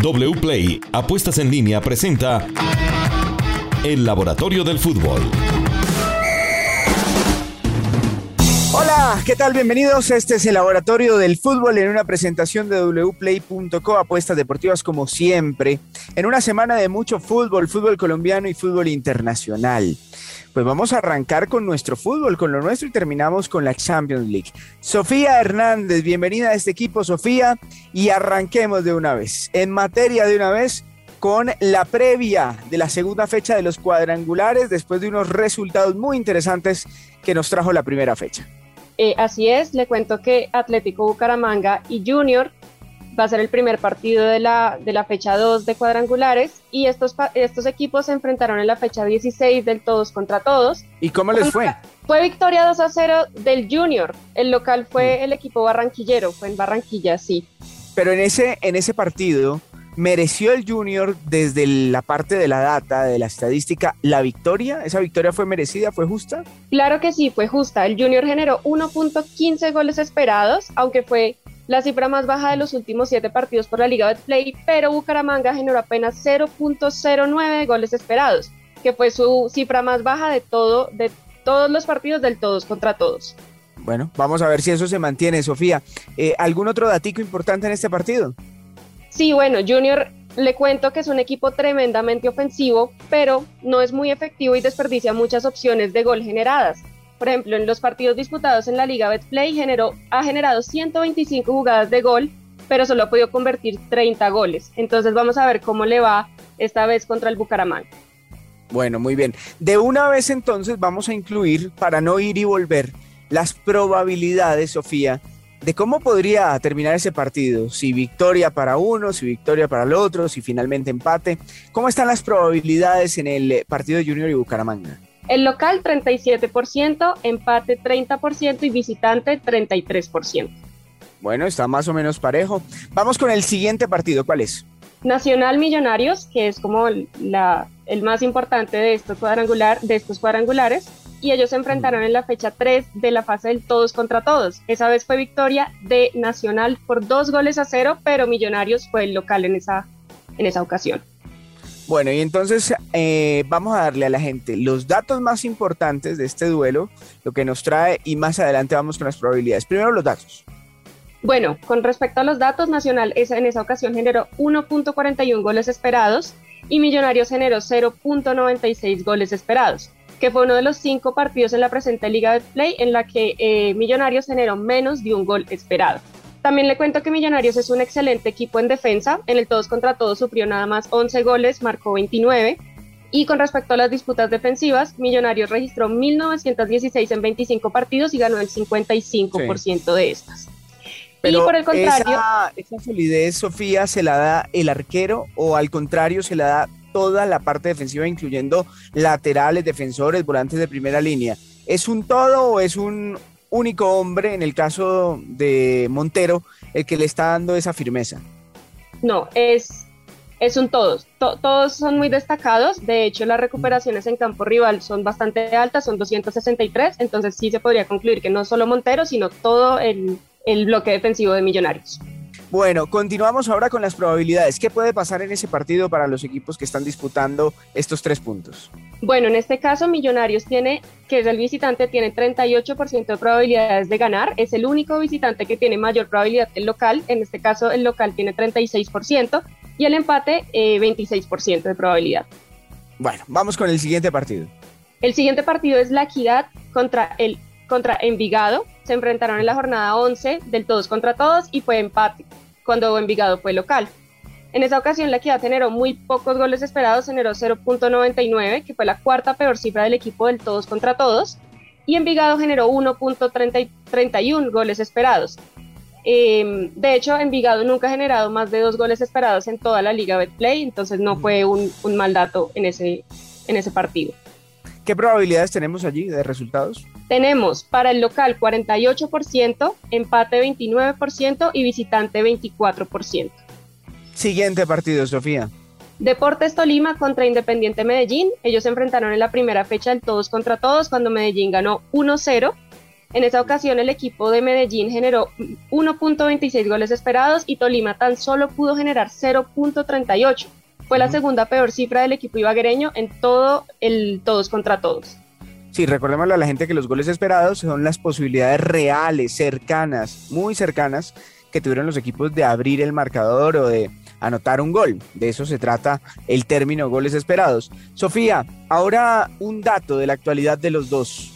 WPLAY Apuestas en línea presenta El Laboratorio del Fútbol. Hola, ¿qué tal? Bienvenidos. Este es el Laboratorio del Fútbol en una presentación de wplay.co, apuestas deportivas como siempre, en una semana de mucho fútbol, fútbol colombiano y fútbol internacional. Pues vamos a arrancar con nuestro fútbol, con lo nuestro y terminamos con la Champions League. Sofía Hernández, bienvenida a este equipo, Sofía, y arranquemos de una vez. En materia de una vez, con la previa de la segunda fecha de los cuadrangulares después de unos resultados muy interesantes que nos trajo la primera fecha. Eh, así es, le cuento que Atlético Bucaramanga y Junior va a ser el primer partido de la, de la fecha 2 de cuadrangulares y estos, estos equipos se enfrentaron en la fecha 16 del todos contra todos. ¿Y cómo les fue? Fue victoria 2 a 0 del Junior. El local fue mm. el equipo barranquillero, fue en Barranquilla, sí. Pero en ese, en ese partido, ¿mereció el Junior desde la parte de la data, de la estadística, la victoria? ¿Esa victoria fue merecida, fue justa? Claro que sí, fue justa. El Junior generó 1.15 goles esperados, aunque fue la cifra más baja de los últimos siete partidos por la Liga Betplay, pero Bucaramanga generó apenas 0.09 goles esperados, que fue su cifra más baja de todo, de todos los partidos del todos contra todos. Bueno, vamos a ver si eso se mantiene, Sofía. Eh, ¿Algún otro datico importante en este partido? Sí, bueno, Junior le cuento que es un equipo tremendamente ofensivo, pero no es muy efectivo y desperdicia muchas opciones de gol generadas. Por ejemplo, en los partidos disputados en la Liga Betplay generó, ha generado 125 jugadas de gol, pero solo ha podido convertir 30 goles. Entonces vamos a ver cómo le va esta vez contra el Bucaramanga. Bueno, muy bien. De una vez entonces vamos a incluir, para no ir y volver, las probabilidades, Sofía, de cómo podría terminar ese partido, si victoria para uno, si victoria para el otro, si finalmente empate. ¿Cómo están las probabilidades en el partido de Junior y Bucaramanga? El local 37%, empate 30% y visitante 33%. Bueno, está más o menos parejo. Vamos con el siguiente partido, ¿cuál es? Nacional Millonarios, que es como la, el más importante de estos, cuadrangular, de estos cuadrangulares, y ellos se enfrentaron en la fecha 3 de la fase del todos contra todos. Esa vez fue victoria de Nacional por dos goles a cero, pero Millonarios fue el local en esa, en esa ocasión. Bueno, y entonces eh, vamos a darle a la gente los datos más importantes de este duelo, lo que nos trae y más adelante vamos con las probabilidades. Primero los datos. Bueno, con respecto a los datos, Nacional en esa ocasión generó 1.41 goles esperados y Millonarios generó 0.96 goles esperados que fue uno de los cinco partidos en la presente Liga de Play en la que eh, Millonarios generó menos de un gol esperado. También le cuento que Millonarios es un excelente equipo en defensa, en el todos contra todos sufrió nada más 11 goles, marcó 29, y con respecto a las disputas defensivas, Millonarios registró 1916 en 25 partidos y ganó el 55% de estas. Pero y por el contrario, esa, esa solidez, Sofía, ¿se la da el arquero o al contrario se la da toda la parte defensiva, incluyendo laterales, defensores, volantes de primera línea. ¿Es un todo o es un único hombre, en el caso de Montero, el que le está dando esa firmeza? No, es, es un todos. todos son muy destacados. De hecho, las recuperaciones en campo rival son bastante altas, son 263. Entonces, sí se podría concluir que no solo Montero, sino todo el, el bloque defensivo de Millonarios. Bueno, continuamos ahora con las probabilidades. ¿Qué puede pasar en ese partido para los equipos que están disputando estos tres puntos? Bueno, en este caso Millonarios tiene, que es el visitante, tiene 38% de probabilidades de ganar. Es el único visitante que tiene mayor probabilidad el local. En este caso el local tiene 36% y el empate 26% eh, de probabilidad. Bueno, vamos con el siguiente partido. El siguiente partido es la Equidad contra el contra Envigado. Se enfrentaron en la jornada 11 del todos contra todos y fue empate cuando Envigado fue local. En esa ocasión la Equidad generó muy pocos goles esperados, generó 0.99, que fue la cuarta peor cifra del equipo del todos contra todos, y Envigado generó 1.31 goles esperados. Em, de hecho, Envigado nunca ha generado más de dos goles esperados en toda la Liga Betplay, entonces no fue un, un mal dato en ese, en ese partido. ¿Qué probabilidades tenemos allí de resultados? Tenemos para el local 48%, empate 29% y visitante 24%. Siguiente partido, Sofía. Deportes Tolima contra Independiente Medellín. Ellos se enfrentaron en la primera fecha del todos contra todos cuando Medellín ganó 1-0. En esa ocasión el equipo de Medellín generó 1.26 goles esperados y Tolima tan solo pudo generar 0.38. Fue la segunda peor cifra del equipo ibaguereño en todo el todos contra todos. Sí, recordémosle a la gente que los goles esperados son las posibilidades reales, cercanas, muy cercanas, que tuvieron los equipos de abrir el marcador o de anotar un gol. De eso se trata el término goles esperados. Sofía, ahora un dato de la actualidad de los dos.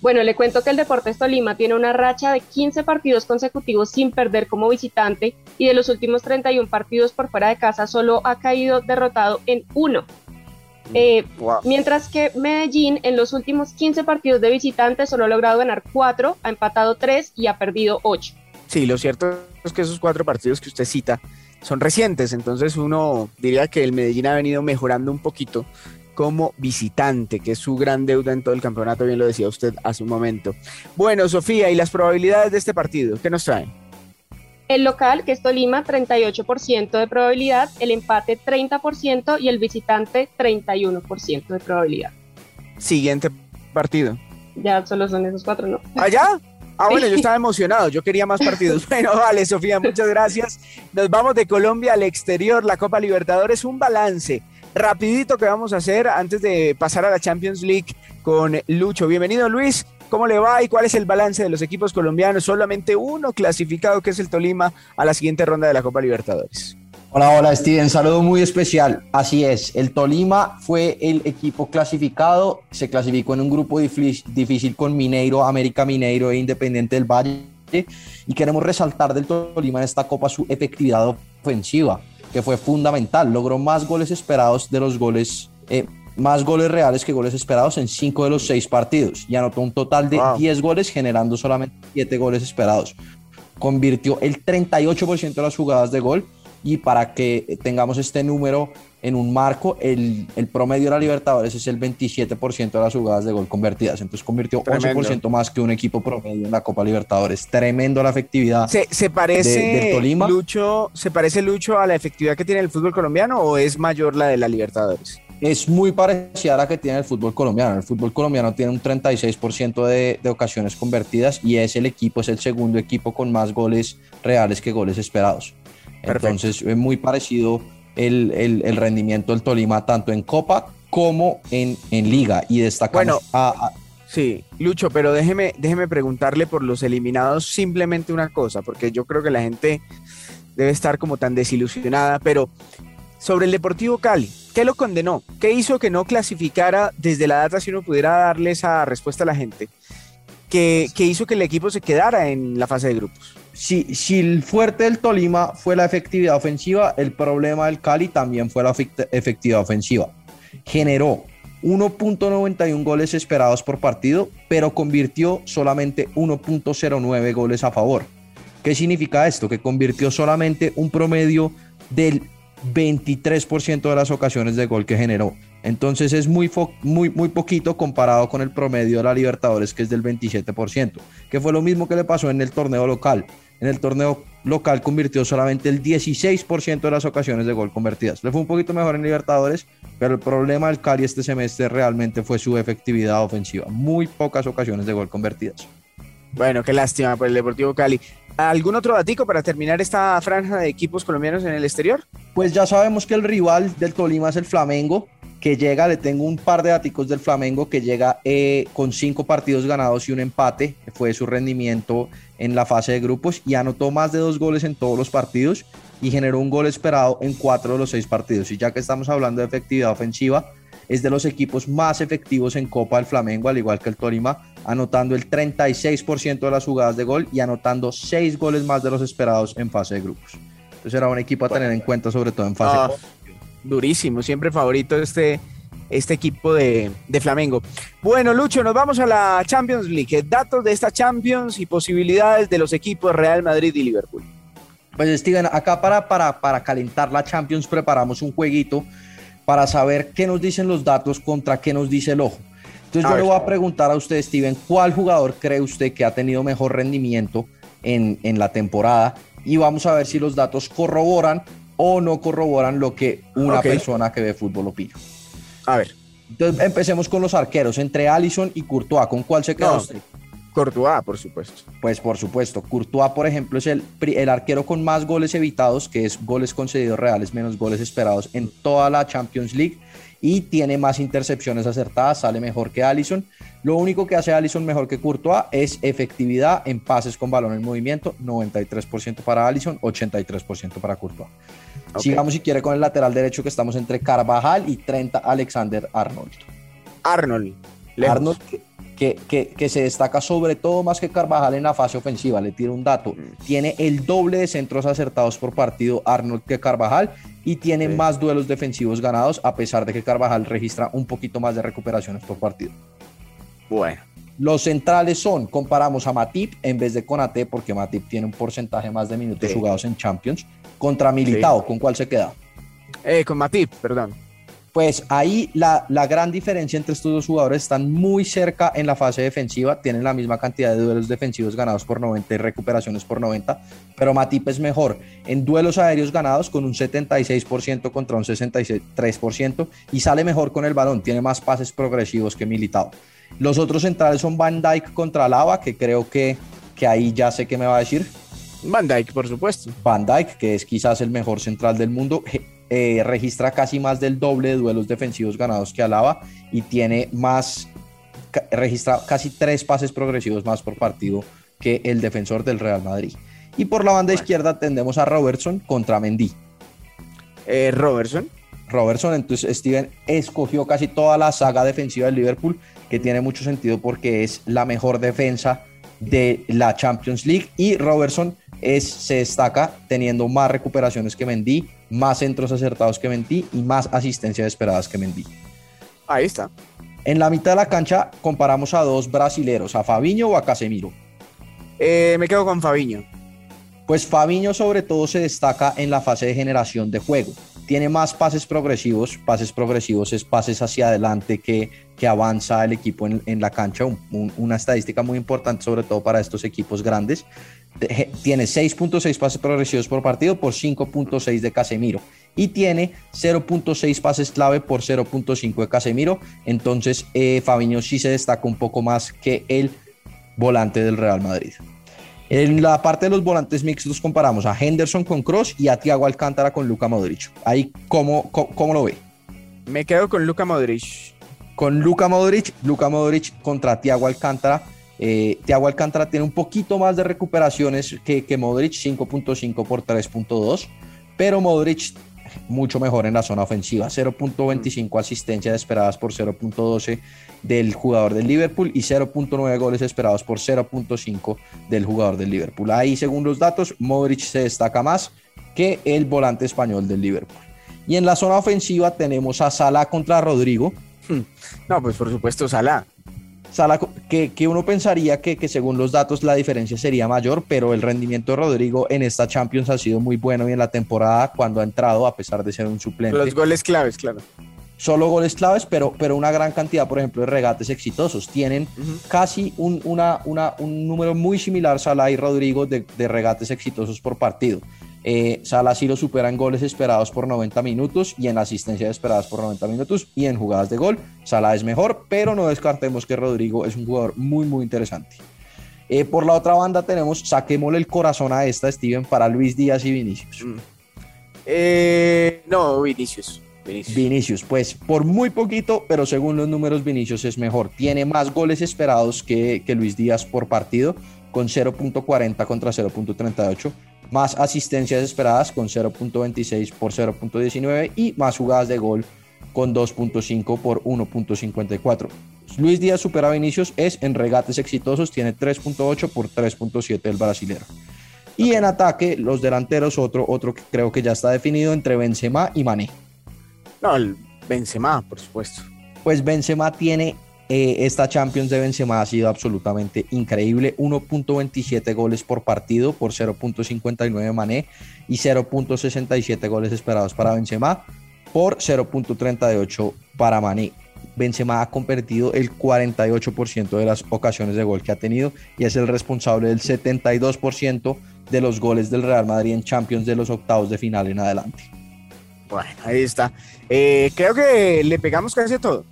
Bueno, le cuento que el Deportes Tolima tiene una racha de 15 partidos consecutivos sin perder como visitante y de los últimos 31 partidos por fuera de casa solo ha caído derrotado en uno. Eh, mientras que Medellín en los últimos 15 partidos de visitante solo ha logrado ganar 4, ha empatado 3 y ha perdido 8. Sí, lo cierto es que esos cuatro partidos que usted cita son recientes, entonces uno diría que el Medellín ha venido mejorando un poquito como visitante, que es su gran deuda en todo el campeonato, bien lo decía usted hace un momento. Bueno, Sofía, ¿y las probabilidades de este partido? ¿Qué nos traen? El local, que es Tolima, 38% de probabilidad, el empate 30% y el visitante 31% de probabilidad. Siguiente partido. Ya solo son esos cuatro, ¿no? ¿Allá? Ah, bueno, yo estaba emocionado, yo quería más partidos. Bueno, vale, Sofía, muchas gracias. Nos vamos de Colombia al exterior, la Copa Libertadores, un balance rapidito que vamos a hacer antes de pasar a la Champions League con Lucho. Bienvenido Luis, ¿cómo le va y cuál es el balance de los equipos colombianos? Solamente uno clasificado que es el Tolima a la siguiente ronda de la Copa Libertadores. Hola, hola Steven, saludo muy especial. Así es, el Tolima fue el equipo clasificado, se clasificó en un grupo difícil con Mineiro, América Mineiro e Independiente del Valle y queremos resaltar del Tolima en esta copa su efectividad ofensiva que fue fundamental. Logró más goles esperados de los goles, eh, más goles reales que goles esperados en cinco de los seis partidos y anotó un total de 10 goles, generando solamente 7 goles esperados. Convirtió el 38% de las jugadas de gol y para que tengamos este número en un marco, el, el, promedio de la Libertadores es el 27% de las jugadas de gol convertidas. Entonces convirtió Tremendo. 11% más que un equipo promedio en la Copa Libertadores. Tremendo la efectividad. ¿Se, se parece, Tolima. Lucho, ¿Se parece Lucho a la efectividad que tiene el fútbol colombiano o es mayor la de la Libertadores? Es muy parecida a la que tiene el fútbol colombiano. El fútbol colombiano tiene un 36% de, de ocasiones convertidas y es el equipo, es el segundo equipo con más goles reales que goles esperados. Entonces es muy parecido el, el, rendimiento del Tolima tanto en Copa como en, en Liga y destacamos bueno, Sí, Lucho, pero déjeme, déjeme preguntarle por los eliminados simplemente una cosa, porque yo creo que la gente debe estar como tan desilusionada, pero sobre el Deportivo Cali, ¿qué lo condenó? ¿Qué hizo que no clasificara desde la data si uno pudiera darle esa respuesta a la gente? ¿Qué, qué hizo que el equipo se quedara en la fase de grupos? si, si el fuerte del Tolima fue la efectividad ofensiva, el problema del Cali también fue la efectividad ofensiva. Generó 1.91 goles esperados por partido, pero convirtió solamente 1.09 goles a favor. ¿Qué significa esto? Que convirtió solamente un promedio del 23% de las ocasiones de gol que generó. Entonces es muy, muy, muy poquito comparado con el promedio de la Libertadores, que es del 27%, que fue lo mismo que le pasó en el torneo local. En el torneo local convirtió solamente el 16% de las ocasiones de gol convertidas. Le fue un poquito mejor en Libertadores, pero el problema del Cali este semestre realmente fue su efectividad ofensiva. Muy pocas ocasiones de gol convertidas. Bueno, qué lástima por el Deportivo Cali. ¿Algún otro datico para terminar esta franja de equipos colombianos en el exterior? Pues ya sabemos que el rival del Tolima es el Flamengo, que llega, le tengo un par de datos del Flamengo, que llega eh, con cinco partidos ganados y un empate, fue su rendimiento en la fase de grupos y anotó más de dos goles en todos los partidos y generó un gol esperado en cuatro de los seis partidos. Y ya que estamos hablando de efectividad ofensiva, es de los equipos más efectivos en Copa del Flamengo, al igual que el Tolima, anotando el 36% de las jugadas de gol y anotando seis goles más de los esperados en fase de grupos. Entonces era un equipo a tener en cuenta, sobre todo en fase de grupos durísimo, siempre favorito este, este equipo de, de, Flamengo. Bueno, Lucho, nos vamos a la Champions League. Datos de esta Champions y posibilidades de los equipos Real Madrid y Liverpool. Pues Steven, acá para, para, para calentar la Champions preparamos un jueguito para saber qué nos dicen los datos contra qué nos dice el ojo. Entonces yo le voy a preguntar a usted, Steven, ¿cuál jugador cree usted que ha tenido mejor rendimiento en, en la temporada? Y vamos a ver si los datos corroboran o no corroboran lo que una persona que ve fútbol opina. A ver. Entonces empecemos con los arqueros, entre Allison y Courtois, ¿con cuál se queda usted? Courtois, por supuesto. Pues por supuesto, Courtois, por ejemplo, es el, el arquero con más goles evitados, que es goles concedidos reales menos goles esperados en toda la Champions League y tiene más intercepciones acertadas, sale mejor que Allison. Lo único que hace Allison mejor que Courtois es efectividad en pases con balón en movimiento, 93% para Allison, 83% para Courtois. Sigamos si quiere con el lateral derecho que estamos entre Carvajal y 30 Alexander Arnold. Arnold. Arnold que, que, que, se destaca sobre todo más que Carvajal en la fase ofensiva. Le tiro un dato. Mm. Tiene el doble de centros acertados por partido Arnold que Carvajal y tiene más duelos defensivos ganados a pesar de que Carvajal registra un poquito más de recuperaciones por partido. Bueno. Los centrales son, comparamos a Matip en vez de Conate, porque Matip tiene un porcentaje más de minutos jugados en Champions, contra Militao, ¿con cuál se queda? Eh, con Matip, perdón. Pues ahí la, la, gran diferencia entre estos dos jugadores están muy cerca en la fase defensiva, tienen la misma cantidad de duelos defensivos ganados por 90 y recuperaciones por 90, pero Matip es mejor en duelos aéreos ganados con un 76% contra un 63% y sale mejor con el balón, tiene más pases progresivos que Militao. Los otros centrales son Van Dyke contra Lava, que creo que, que ahí ya sé qué me va a decir. Van Dyke, por supuesto. Van Dyke, que es quizás el mejor central del mundo. Eh, registra casi más del doble de duelos defensivos ganados que Alaba y tiene más, registra casi tres pases progresivos más por partido que el defensor del Real Madrid. Y por la banda izquierda tendemos a Robertson contra Mendy. Eh, Robertson. Robertson, entonces Steven escogió casi toda la saga defensiva del Liverpool, que tiene mucho sentido porque es la mejor defensa de la Champions League y Robertson es, se destaca teniendo más recuperaciones que Mendy, más centros acertados que Mendy y más asistencias esperadas que Mendy. Ahí está. En la mitad de la cancha comparamos a dos brasileros, a Fabiño o a Casemiro. Eh, me quedo con Fabiño. Pues Fabiño sobre todo se destaca en la fase de generación de juego. Tiene más pases progresivos. Pases progresivos es pases hacia adelante que, que avanza el equipo en, en la cancha. una estadística muy importante sobre todo para estos equipos grandes tiene 6.6 pases progresivos por partido por 5.6 de Casemiro y tiene 0.6 pases clave por 0.5 de Casemiro. Entonces, eh, Fabiño sí se destaca un poco más que el volante del Real Madrid. En la parte de los volantes mixtos comparamos a Henderson con Cross y a Thiago Alcántara con Luca Modric. Ahí, ¿cómo, cómo, lo ve? Me quedo con Luca Modric. Con Luca Modric, Luca Modric contra Thiago Alcántara eh, Thiago Alcántara tiene un poquito más de recuperaciones que, que Modric, 5.5 por 3.2, pero Modric mucho mejor en la zona ofensiva, 0.25 asistencias esperadas por 0.12 del jugador del Liverpool y 0.9 goles esperados por 0.5 del jugador del Liverpool. Ahí, según los datos, Modric se destaca más que el volante español del Liverpool. Y en la zona ofensiva tenemos a Salah contra Rodrigo. No, pues por supuesto Salah. Sala, que, que, uno pensaría que, que, según los datos la diferencia sería mayor, pero el rendimiento de Rodrigo en esta Champions ha sido muy bueno y en la temporada cuando ha entrado, a pesar de ser un suplente. Los goles claves, claro. Solo goles claves, pero, pero una gran cantidad, por ejemplo, de regates exitosos. Tienen casi un, una, una, un número muy similar, Salah y Rodrigo, de, de regates exitosos por partido. Eh, Salah sí lo supera en goles esperados por 90 minutos y en asistencias esperadas por 90 minutos y en jugadas de gol. Salah es mejor, pero no descartemos que Rodrigo es un jugador muy, muy interesante. Eh, por la otra banda tenemos, saquémosle el corazón a esta, Steven, para Luis Díaz y Vinicius. Mm. Eh, no, Vinicius. Vinicius. pues por muy poquito, pero según los números, Vinicius es mejor. Tiene más goles esperados que, que Luis Díaz por partido, con 0.40 contra 0.38 más asistencias esperadas con 0.26 por 0.19 y más jugadas de gol con 2.5 por 1.54. Luis Díaz supera a Vinicius es en regates exitosos, tiene 3.8 por 3.7 el brasilero. Y en ataque, los delanteros, otro, otro que creo que ya está definido entre Benzema y Mané. No, el Benzema, por supuesto. Pues Benzema tiene eh, esta Champions de Benzema ha sido absolutamente increíble. 1.27 goles por partido por 0.59 Mané y 0.67 goles esperados para Benzema por 0.38 para Mané. Benzema ha convertido el 48% de las ocasiones de gol que ha tenido y es el responsable del 72% de los goles del Real Madrid en Champions de los octavos de final en adelante. Bueno, ahí está. Eh, creo que le pegamos casi todo.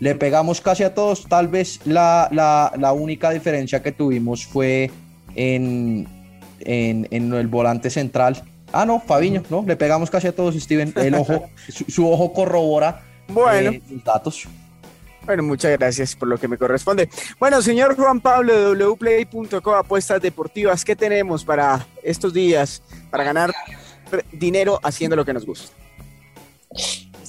Le pegamos casi a todos. Tal vez la, la, la única diferencia que tuvimos fue en, en, en, el volante central. Ah, no, Fabiño, ¿no? Le pegamos casi a todos, Steven. El ojo, su, ojo corrobora bueno. Eh, los datos. Bueno, muchas gracias por lo que me corresponde. Bueno, señor Juan Pablo de wplay.co, apuestas deportivas, ¿qué tenemos para estos días para ganar dinero haciendo lo que nos gusta?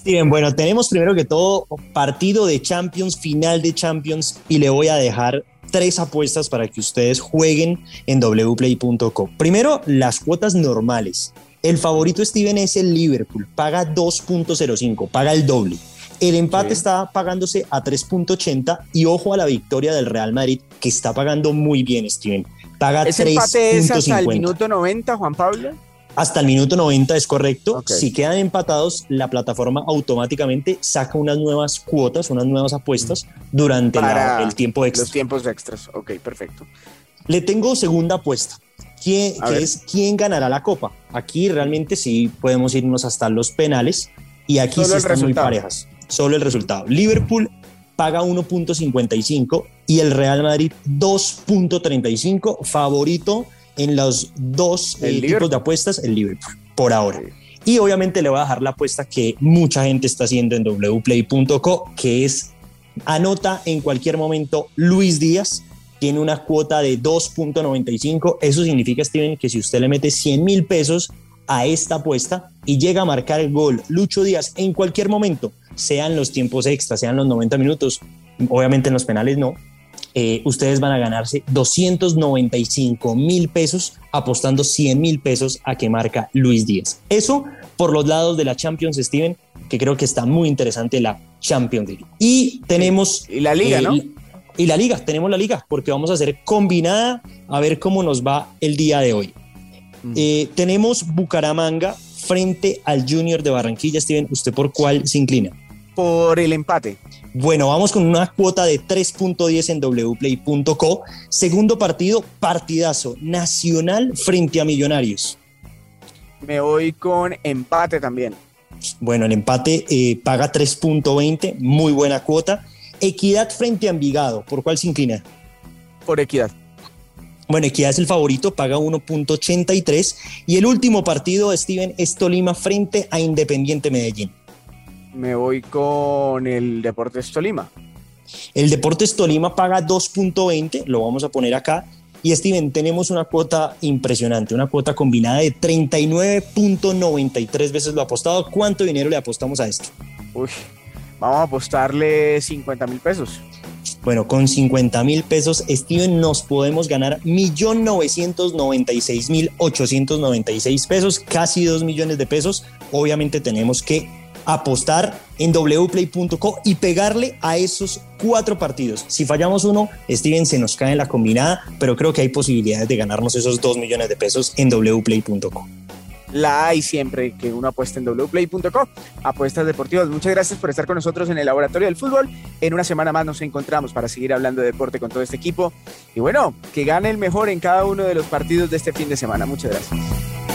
Steven, bueno, tenemos primero que todo partido de Champions, final de Champions, y le voy a dejar tres apuestas para que ustedes jueguen en wplay.co. Primero, las cuotas normales. El favorito Steven es el Liverpool, paga 2.05, paga el doble. El empate está pagándose a 3.80 y ojo a la victoria del Real Madrid que está pagando muy bien, Steven. Paga ¿Ese empate es hasta el minuto 90, Juan Pablo? Hasta el minuto 90 es correcto. Si quedan empatados, la plataforma automáticamente saca unas nuevas cuotas, unas nuevas apuestas durante el tiempo extra. Los tiempos extras. Ok, perfecto. Le tengo segunda apuesta. que es quién ganará la copa. Aquí realmente sí podemos irnos hasta los penales y aquí sí están muy parejas solo el resultado. Liverpool paga 1.55 y el Real Madrid 2.35, favorito en los dos eh, tipos de apuestas, el Liverpool, por ahora. Y obviamente le voy a dejar la apuesta que mucha gente está haciendo en wplay.co, que es anota en cualquier momento Luis Díaz, tiene una cuota de 2.95. Eso significa, Steven, que si usted le mete 100 mil pesos a esta apuesta y llega a marcar el gol Lucho Díaz en cualquier momento, sean los tiempos extras, sean los 90 minutos, obviamente en los penales no, eh, ustedes van a ganarse 295 mil pesos apostando 100 mil pesos a que marca Luis Díaz. Eso por los lados de la Champions, Steven, que creo que está muy interesante la Champions League. Y tenemos... Y la liga, ¿no? Y la liga, tenemos la liga, porque vamos a hacer combinada a ver cómo nos va el día de hoy. Mm. Eh, tenemos Bucaramanga frente al Junior de Barranquilla. Steven, ¿usted por cuál se inclina? Por el empate. Bueno, vamos con una cuota de 3.10 en wplay.co. Segundo partido, partidazo nacional frente a Millonarios. Me voy con empate también. Bueno, el empate eh, paga 3.20, muy buena cuota. Equidad frente a Envigado, ¿por cuál se inclina? Por Equidad. Bueno, Equidad es el favorito, paga 1.83. Y el último partido, Steven, es Tolima frente a Independiente Medellín me voy con el Deportes Tolima. El Deportes Tolima paga 2.20, lo vamos a poner acá. Y Steven, tenemos una cuota impresionante, una cuota combinada de 39.93 veces lo apostado. ¿Cuánto dinero le apostamos a esto? Uy, vamos a apostarle 50 mil pesos. Bueno, con 50 mil pesos, Steven, nos podemos ganar 1.996.896 pesos, casi 2 millones de pesos. Obviamente tenemos que apostar en wplay.co y pegarle a esos cuatro partidos. Si fallamos uno, Steven se nos cae en la combinada, pero creo que hay posibilidades de ganarnos esos dos millones de pesos en wplay.co. La hay siempre que uno apuesta en wplay.co. Apuestas deportivas. Muchas gracias por estar con nosotros en el laboratorio del fútbol. En una semana más nos encontramos para seguir hablando de deporte con todo este equipo. Y bueno, que gane el mejor en cada uno de los partidos de este fin de semana. Muchas gracias.